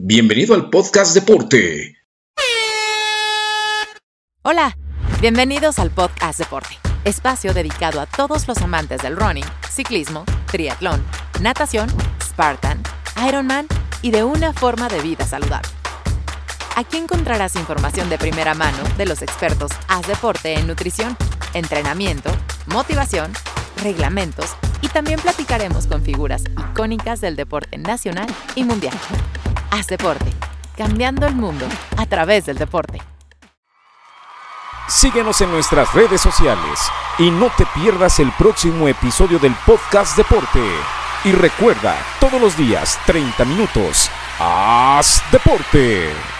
Bienvenido al podcast Deporte. Hola, bienvenidos al podcast Deporte, espacio dedicado a todos los amantes del running, ciclismo, triatlón, natación, Spartan, Ironman y de una forma de vida saludable. Aquí encontrarás información de primera mano de los expertos Haz Deporte en nutrición, entrenamiento, motivación, reglamentos y también platicaremos con figuras icónicas del deporte nacional y mundial. Haz deporte, cambiando el mundo a través del deporte. Síguenos en nuestras redes sociales y no te pierdas el próximo episodio del podcast Deporte. Y recuerda, todos los días, 30 minutos, haz deporte.